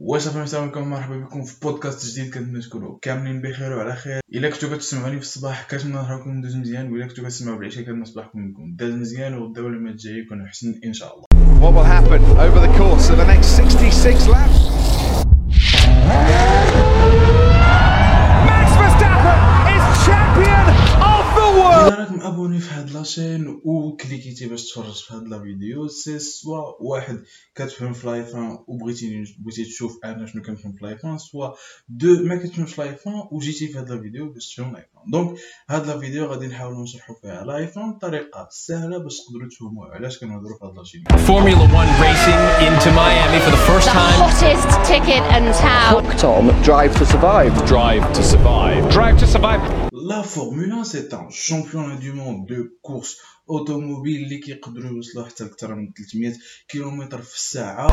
واش صافي عليكم مرحبا بكم في بودكاست جديد كنتمنى تكونوا كاملين بخير وعلى خير. إلا كنتو كتسمعوني في الصباح كنتمنى نهاركم دوز مزيان وإلا كنتو كتسمعوا بالعشاء كنتمنى صباحكم يكون داز مزيان وغدا ولا ما الجاي يكون احسن إن شاء الله. What will happen over the course of the next 66 laps? مابوني في هاد لاشين وكليكيتي باش تفرج في هاد لا فيديو سي سوا واحد كتفهم في لايفان وبغيتي بغيتي تشوف انا شنو كنفهم في لايفان سوا دو ما كتفهمش لايفان وجيتي في هاد لا فيديو باش تفهم لايفان دونك هاد لا فيديو غادي نحاولوا نشرحوا فيها الايفون بطريقة سهلة باش تقدروا تفهموا علاش كنهضروا في هاد لا فورمولا 1 ريسينغ ان تو ميامي فور ذا فيرست تايم هوتست تيكيت ان تاون كوك درايف تو سرفايف درايف تو سرفايف درايف تو سرفايف لا فورمولا سي ان شامبيون دو موند دو كورس automobile اللي كيقدروا يوصلوا حتى لأكثر من 300 كيلومتر في الساعة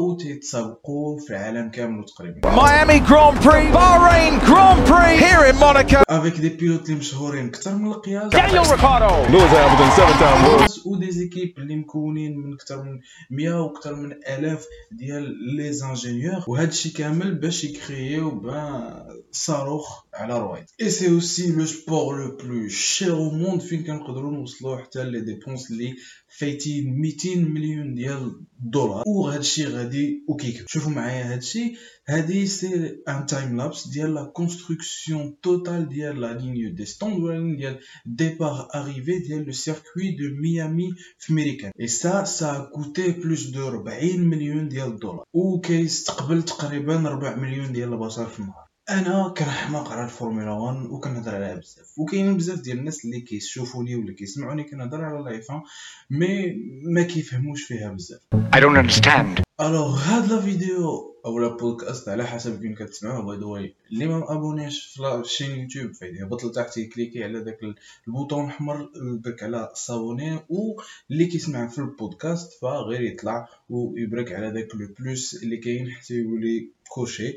وتيتسابقوا في العالم كامل تقريبا Miami Grand Prix, Bahrain Grand Prix, here in Monaco. افيك دي بيلوت اللي مشهورين أكثر من القياس Daniel Ricciardo. Lewis Hamilton, seven-time world ودي زيكيب اللي مكونين من أكثر من 100 وأكثر من ألاف ديال لي زانجينيور وهذا الشيء كامل باش يكرييو بان صاروخ على روايد اي سي اوسي لو سبور لو بلو شير او موند فين كنقدروا نوصلوا حتى لي ديبونس اللي فايتين 200 مليون ديال الدولار وهذا الشيء غادي وكيك شوفوا معايا هذا الشيء هذه سي ان تايم لابس ديال لا كونستركسيون توتال ديال لا لينيو دي ستوند ولا لينيو ديال départ arrivé ديال لو سيركوي دو ميامي في ميريكان اي سا سا كوتي بلوس دو 40 مليون ديال الدولار وكيستقبل تقريبا 4 مليون ديال البشر في النهار أنا كنحماق على الفورمولا 1 وكنهضر عليها بزاف. وكاينين بزاف ديال الناس اللي كيشوفوني ولا كيسمعوني كنهضر على لايفان مي ما كيفهموش فيها بزاف. I don't understand. الوغ هاد لا فيديو أو لا بودكاست على حسب فين كتسمعوه باي ذا واي اللي ما مابونيش في شين يوتيوب فايدي يهبط لتحت يكليكي على داك البوطون الأحمر داك على صابوني واللي كيسمع في البودكاست فغير يطلع ويبرك على داك لو بلوس اللي كاين حتى يولي كوشي.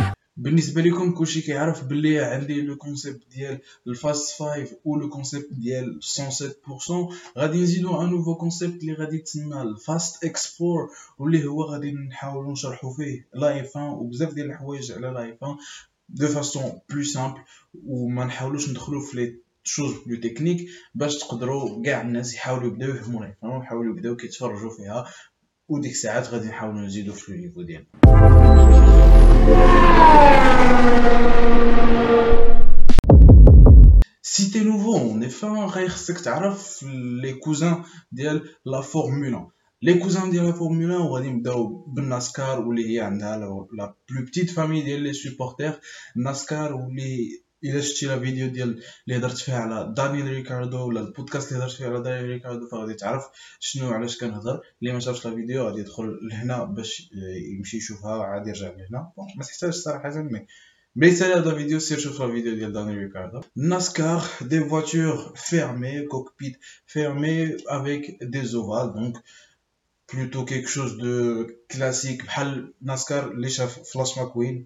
بالنسبة لكم كلشي كيعرف بلي عندي لو كونسيبت ديال الفاست 5 و لو كونسيبت ديال 107% غادي نزيدو ان نوفو كونسيبت اللي غادي يتسمى الفاست اكسبلور واللي هو غادي نحاولوا نشرحوا فيه لايفان وبزاف ديال الحوايج على لايفان دو فاسون بلو سامبل وما نحاولوش ندخلوا في لي شوز بلو تكنيك باش تقدروا كاع الناس يحاولوا يبداو يفهموا لايفان ويحاولوا يبداو كيتفرجوا فيها وديك الساعات غادي نحاولوا نزيدو في النيفو ديالنا. Si t'es nouveau, on est fin, c'est que les cousins de la Formule 1. Les cousins de la Formule 1, on va dire NASCAR ou les la plus petite famille des supporters NASCAR ou les الا شتي لا فيديو ديال اللي هضرت فيها على دانيال ريكاردو ولا البودكاست اللي هضرت فيه على دانيال ريكاردو فغادي تعرف شنو علاش كنهضر اللي ما شافش لا فيديو غادي يدخل لهنا باش يمشي يشوفها عاد يرجع لهنا ما تحتاجش صراحة مي Mais à la vidéo, c'est sur la vidéo de Daniel Ricciardo. NASCAR, des voitures fermées, cockpit fermé avec des ovales, donc plutôt quelque chose de classique. بحال NASCAR, les chefs Flash McQueen,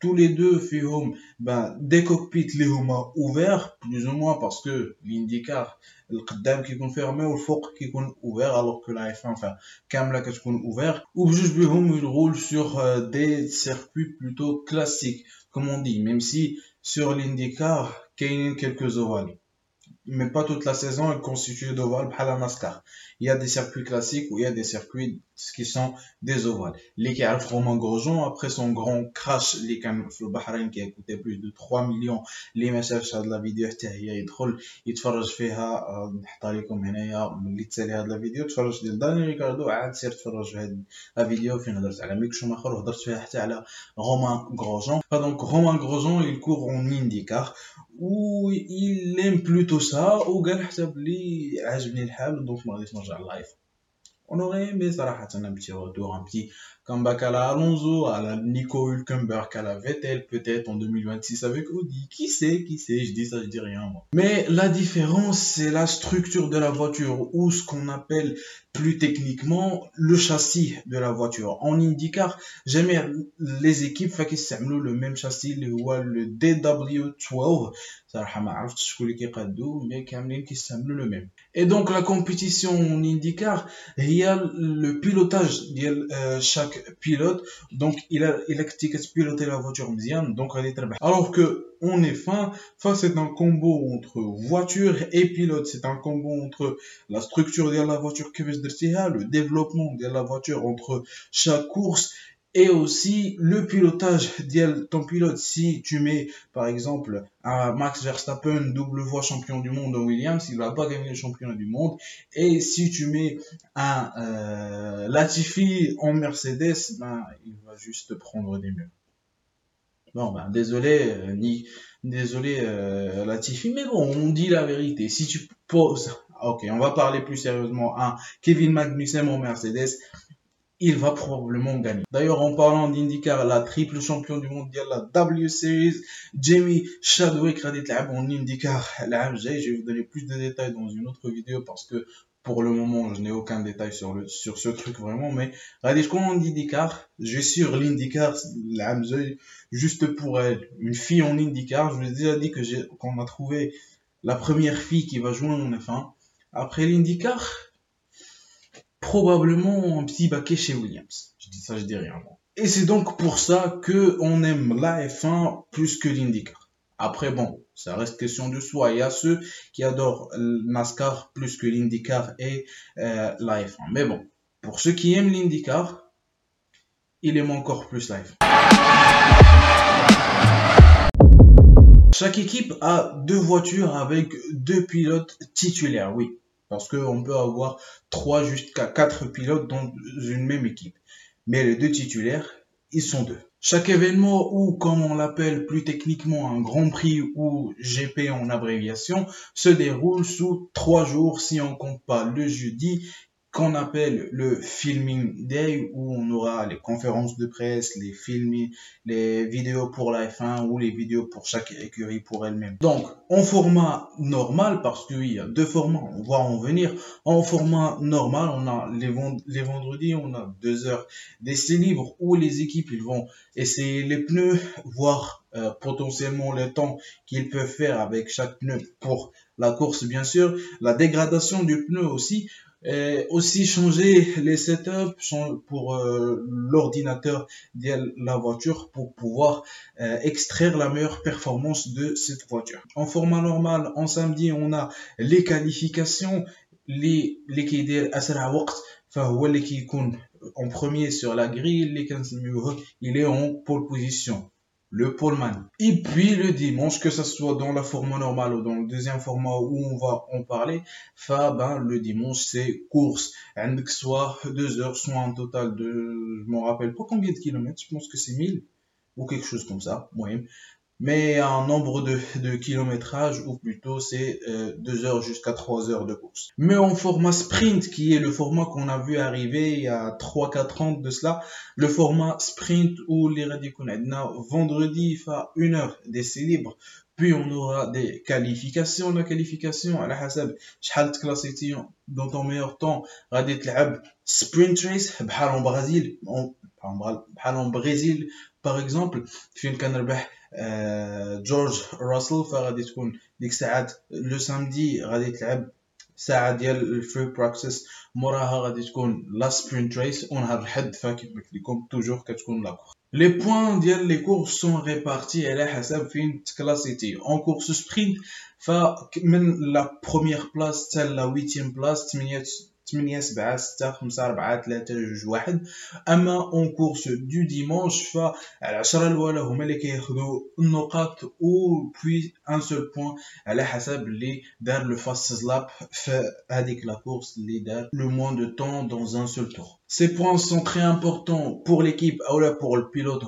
tous les deux, ben, des cockpits, les Huma ouverts, plus ou moins, parce que l'IndyCar, le Qaddam qui est fermé, ou le Fouq qui est ouvert, alors que la F1, enfin, qui est ouvert, ou juste Bihum, ils roulent sur euh, des circuits plutôt classiques, comme on dit, même si sur l'IndyCar, a quelques ovales. Mais pas toute la saison est constituée d'ovales, la NASCAR. Il y a des circuits classiques ou il y a des circuits ce qui sont des ovales. Les qui arrivent Romain Grosjean, après son grand crash, les في البحرين qui a coûté plus de 3 millions, اللي ما شافش هاد لا فيديو حتى هي يدخل يتفرج فيها نحطها لكم هنايا ملي تسالي هاد لا فيديو تفرج ديال داني ريكاردو عاد سير تفرج في هاد لا فيديو فين هضرت على ميك شوماخر وهضرت فيها حتى على رومان غروجون فدونك رومان غروجون il court en IndyCar و il aime plutôt ça وقال حتى بلي عاجبني الحال دونك ما غاديش نرجع لايف 오늘의 메사라 하자는 비교 도함비 comme à Alonso, à la Nico Hülkenberg, à la Vettel peut-être en 2026 avec Audi. Qui sait, qui sait, je dis ça, je dis rien. Mais la différence, c'est la structure de la voiture ou ce qu'on appelle plus techniquement le châssis de la voiture. En IndyCar, jamais les équipes qui le même châssis, le, le DW12. Et donc la compétition en IndyCar, il y a le pilotage de euh, chaque pilote. Donc il a il a piloter la voiture bien donc elle est très bien alors que on est fin. Fin c'est un combo entre voiture et pilote. C'est un combo entre la structure de la voiture que le développement de la voiture entre chaque course et aussi le pilotage de ton pilote si tu mets par exemple un Max Verstappen double fois champion du monde en Williams il va pas gagner le championnat du monde. Et si tu mets un euh, Latifi en Mercedes ben il va juste prendre des murs bon ben désolé euh, ni désolé euh, Latifi mais bon on dit la vérité. Si tu poses ok on va parler plus sérieusement un Kevin Magnussen en Mercedes il va probablement gagner. D'ailleurs, en parlant d'IndyCar, la triple champion du monde de la W Series, Jamie Chadwick être en IndyCar. je vais vous donner plus de détails dans une autre vidéo parce que pour le moment, je n'ai aucun détail sur le sur ce truc vraiment, mais regardez, quand on IndyCar, je sur l'IndyCar, juste pour elle, une fille en IndyCar, je vous ai déjà dit que qu'on a trouvé la première fille qui va jouer en F1. Après l'IndyCar, probablement un petit baquet chez Williams. Je dis ça, je dis rien. Et c'est donc pour ça que on aime la F1 plus que l'IndyCar. Après, bon, ça reste question de soi. Il y a ceux qui adorent NASCAR plus que l'IndyCar et euh, la F1. Mais bon, pour ceux qui aiment l'IndyCar, il aime encore plus la F1. Chaque équipe a deux voitures avec deux pilotes titulaires, oui. Parce qu'on peut avoir trois jusqu'à quatre pilotes dans une même équipe. Mais les deux titulaires, ils sont deux. Chaque événement ou comme on l'appelle plus techniquement un Grand Prix ou GP en abréviation se déroule sous trois jours si on compte pas le jeudi qu'on appelle le filming day où on aura les conférences de presse, les films, les vidéos pour la F1 ou les vidéos pour chaque écurie pour elle-même. Donc en format normal parce qu'il y a deux formats, on va en venir. En format normal, on a les, les vendredis, on a deux heures d'essai libre où les équipes ils vont essayer les pneus, voir euh, potentiellement le temps qu'ils peuvent faire avec chaque pneu pour la course bien sûr, la dégradation du pneu aussi et aussi changer les setups pour euh, l'ordinateur de la voiture pour pouvoir euh, extraire la meilleure performance de cette voiture. En format normal, en samedi, on a les qualifications, les les qui en premier sur la grille, les il est en pole position le poleman. Et puis le dimanche, que ce soit dans la format normale ou dans le deuxième format où on va en parler, fa, ben, le dimanche c'est course. que soit deux heures, soit un total de, je m'en rappelle pas combien de kilomètres, je pense que c'est 1000 ou quelque chose comme ça, moyen mais un nombre de, de kilométrage, ou plutôt c'est euh, 2 heures jusqu'à 3 heures de course. Mais en format sprint, qui est le format qu'on a vu arriver il y a 3-4 ans de cela, le format sprint où les radicaux vendredi, il fait une heure d'essai libre, puis on aura des qualifications, la qualification à la hasab, شحال تكلاسيتي dans ton meilleur temps, غادي تلعب sprint race بحال en Brésil, بحال en Brésil par exemple, فين كان ربح جورج راسل فغادي تكون ديك الساعات لو سامدي غادي تلعب ساعة ديال الفري براكسيس. موراها غادي تكون لا سبرينت ريس ونهار الحد فكيف قلت لكم توجور كتكون لا كورس لي بوين ديال لي كورس سون ريبارتي على حسب فين تكلاسيتي اون كورس سبرينت فمن لا بروميير بلاص حتى لا ويتيام بلاص 8 8 7 6 5 4 3 2 1 اما اون كورس دو ديمونش فالعشرة الاولى هما اللي كياخذوا النقاط و بوي ان سول بوين على حسب اللي دار لو فاست لاب في هذيك لا كورس اللي دار لو موان دو طون دون ان سول تور Ces points sont très importants pour l'équipe ou pour le pilote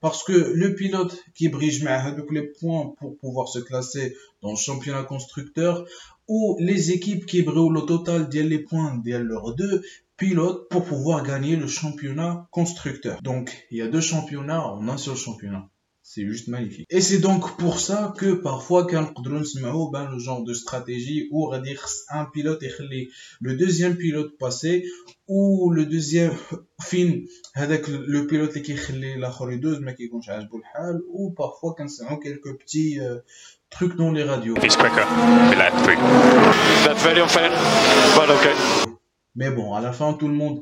parce que le pilote qui brige avec les points pour pouvoir se classer dans le championnat constructeur ou les équipes qui brûlent le total des points de leurs deux pilotes pour pouvoir gagner le championnat constructeur. Donc, il y a deux championnats en un seul championnat. C'est juste magnifique. Et c'est donc pour ça que parfois, quand on ben, le genre de stratégie où un pilote et le deuxième pilote passé ou le deuxième fin avec le pilote qui est la mais qui ou parfois quand c'est quelques petits euh, trucs dans les radios. Mais bon, à la fin, tout le monde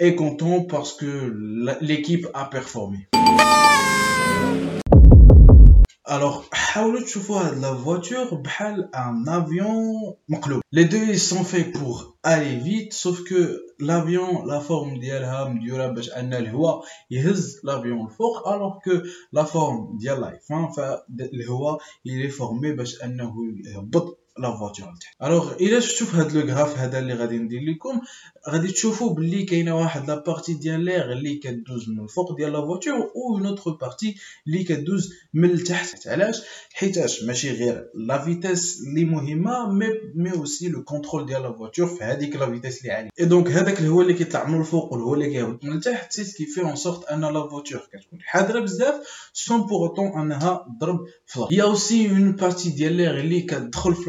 est content parce que l'équipe a performé Alors, la voiture بحال un avion Les deux ils sont faits pour aller vite sauf que l'avion la forme ديالها مديوره باش ان الهواء يهز l'avion الفوق alors que la forme ديال لايفون فالهواء il est formé باش انه يهبط لا فواتور لتحت الوغ إلا شفتو في هاد لو غراف هذا اللي غادي ندير لكم غادي تشوفوا باللي كاينة واحد لا بارتي ديال ليغ اللي كدوز من الفوق ديال لا فواتور و اون اوتر بارتي اللي كدوز من التحت. علاش؟ حيتاش ماشي غير لا فيتاس اللي مهمة مي مي اوسي لو كونترول ديال لا فواتور في هذيك لا فيتاس اللي عالية. اي دونك هذاك الهواء اللي كيطلع من الفوق والهواء اللي كيهبط من التحت سي سكي في اون سورت أن لا فواتور كتكون حاضرة بزاف سون بور اوتون أنها تضرب في يا اوسي اون بارتي ديال ليغ اللي كتدخل في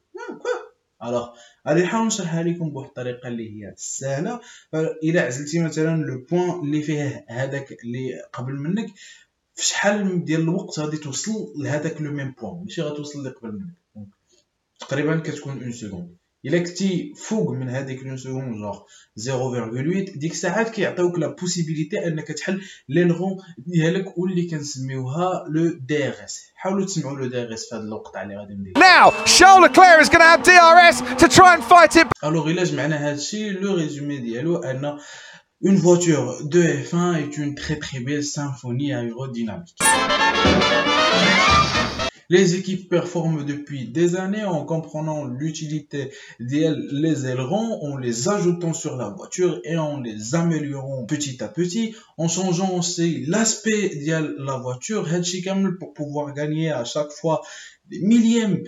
الوغ غادي نحاول نشرحها لكم بواحد الطريقة اللي هي سهله الا عزلتي مثلا لو بوين اللي فيه هذاك اللي قبل منك في شحال ديال الوقت غادي توصل لهذاك لو ميم بوين ماشي غتوصل اللي قبل منك تقريبا كتكون اون سكوند الا كنتي فوق من هذيك لو سكوند جوغ 0.8 ديك الساعات كيعطيوك لا بوسيبيليتي انك تحل ليلغون ديالك واللي كنسميوها لو دي ار اس حاولوا تسمعوا لو دي ار اس في هذا الوقت اللي غادي ندير Now Charles Leclerc is going to have DRS to try and fight it الوغ الا جمعنا هذا الشيء لو ريزومي ديالو ان Une voiture de F1 est une très très belle symphonie aérodynamique. Les équipes performent depuis des années en comprenant l'utilité des ailerons, en les ajoutant sur la voiture et en les améliorant petit à petit, en changeant aussi l'aspect de la voiture, pour pouvoir gagner à chaque fois des millièmes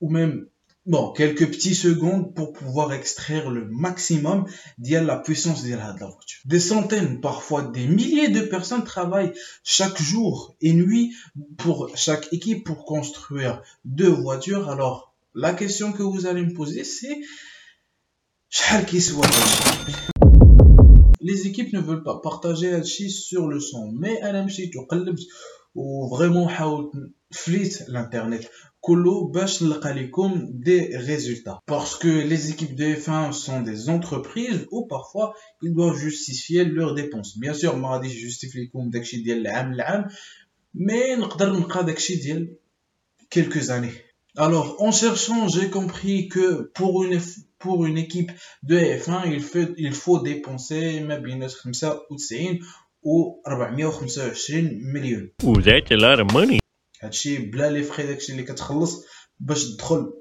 ou même bon, quelques petits secondes pour pouvoir extraire le maximum de la puissance de la voiture. Des centaines, parfois des milliers de personnes travaillent chaque jour et nuit pour chaque équipe pour construire deux voitures. Alors, la question que vous allez me poser, c'est les équipes ne veulent pas partager Alchi sur le son, mais LMC, ou vraiment flit l'internet كله باش نلقى لكم des résultats parce que les équipes de F1 sont des entreprises ou parfois ils doivent justifier leurs dépenses bien sûr ما غاديش justifier لكم داكشي ديال العام لعام mais نقدر نلقى داكشي ديال quelques années alors en cherchant j'ai compris que pour une pour une équipe de F1 il faut il faut dépenser ما بين 95 و 425 مليون Ooh, that's a lot of money. هادشي بلا لي فري داكشي اللي كتخلص باش تدخل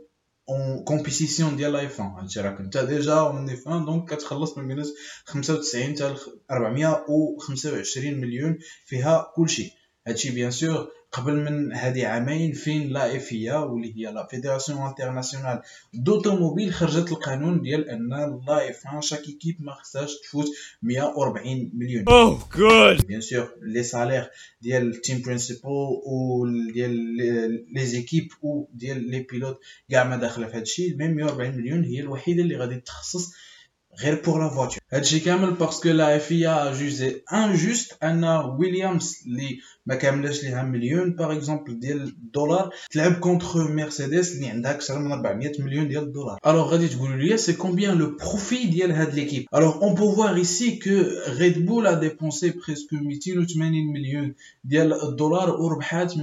اون كومبيتيسيون ديال الايفون هادشي راك انت ديجا اون 1 دونك كتخلص من بين 95 حتى 425 مليون فيها كلشي. هادشي بيان سور قبل من هذه عامين فين لا افيا واللي هي لا فيدراسيون انترناسيونال دوتوموبيل خرجت القانون ديال أن لا إف 1 شاك ايكيب ما خصهاش تفوت 140 مليون Oh, good. بيان سور لي سالير ديال التيم برينسيبال و ديال لي زيكيب و ديال لي بيلوت كاع ما داخلة في هادشي ميم 140 مليون هي الوحيدة اللي غادي تخصص غير pour la voiture هادشي كامل باسكو لا FIA a jugé injuste ان ويليامز اللي ما كاملاش ليها مليون باغ اكزومبل ديال الدولار تلعب كونتر مرسيدس اللي عندها اكثر من 400 مليون ديال الدولار الوغ غادي تقولوا لي سي كومبيان لو بروفي ديال هاد ليكيب الوغ اون بو فوار ايسي كو ريد بول ا ديبونسي بريسكو 280 مليون ديال الدولار وربحات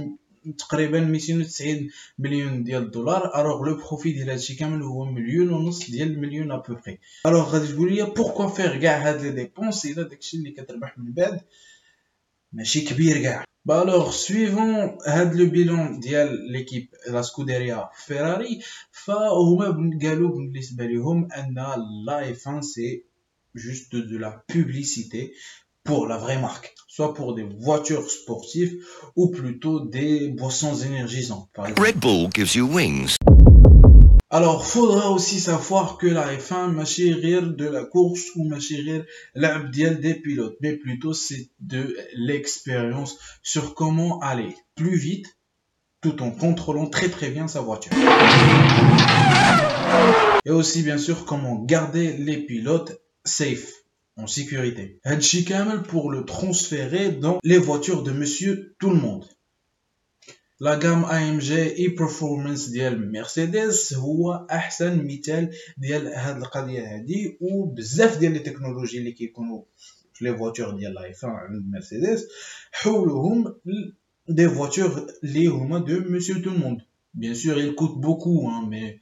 تقريبا 290 مليون ديال الدولار الوغ لو بروفي ديال هادشي كامل هو مليون ونص ديال المليون ابوبري الوغ غادي تقول لي بوركوا فير كاع هاد لي ديبونس الا داكشي اللي كتربح من بعد ماشي كبير كاع با الوغ سويفون هاد لو بيلون ديال ليكيب لا سكوديريا فيراري فهما قالوا بالنسبه لهم ان لا اف 1 سي juste de la publicité pour la vraie marque, soit pour des voitures sportives ou plutôt des boissons énergisantes. Par exemple. Red Bull gives you wings. Alors, faudra aussi savoir que la F1 m'a rire de la course ou m'a rire l'abdiel des pilotes, mais plutôt c'est de l'expérience sur comment aller plus vite tout en contrôlant très très bien sa voiture. Et aussi bien sûr comment garder les pilotes safe en sécurité. هادشي كامل pour le transférer dans les voitures de monsieur tout le monde. لا جام AMG اي performance ديال مرسيدس هو احسن مثال ديال هاد القضيه هادي وبزاف ديال لي تكنولوجي اللي كيكونوا في لي فواتور ديال لايفون عند مرسيدس حولوهم دي فواتور اللي هما دو مسيو تو الموند بيان سور il coûte beaucoup hein, mais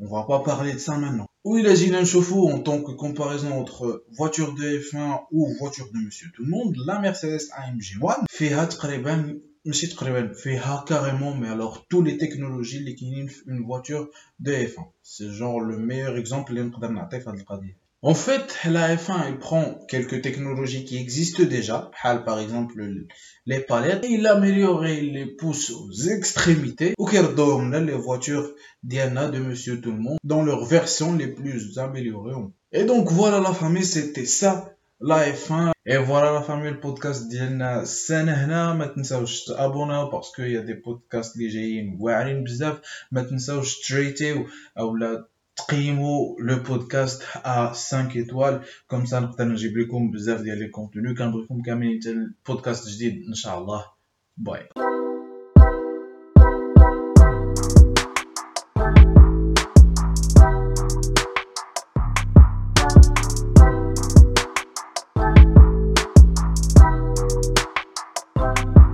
on va pas parler de ça maintenant ou il a نشوفو en tant que comparaison entre voiture de F1 ou voiture de monsieur tout le monde la Mercedes AMG 1 فيها تقريبا ماشي تقريبا فيها carrément mais alors tous les technologies اللي كاينين في une voiture de F1 c'est genre le meilleur exemple اللي نقدر نعطيه في هاد القضيه En fait, la F1 elle prend quelques technologies qui existent déjà, par exemple les palettes, et il améliore, il les pousse aux extrémités, ou qu'elle donne les voitures Diana de Monsieur Tout le Monde dans leurs versions les plus améliorées. Et donc voilà la famille, c'était ça la F1 et voilà la famille le podcast ديالنا السنه هنا ما تنساوش تابوناو باسكو يا دي بودكاست اللي جايين واعرين بزاف ما تنساوش تريتيو اولا تقيموا لو بودكاست ا 5 ايطوال كوم سا نقدر نجيب لكم بزاف ديال لي كونتوني كنبغيكم كاملين حتى البودكاست جديد ان شاء الله باي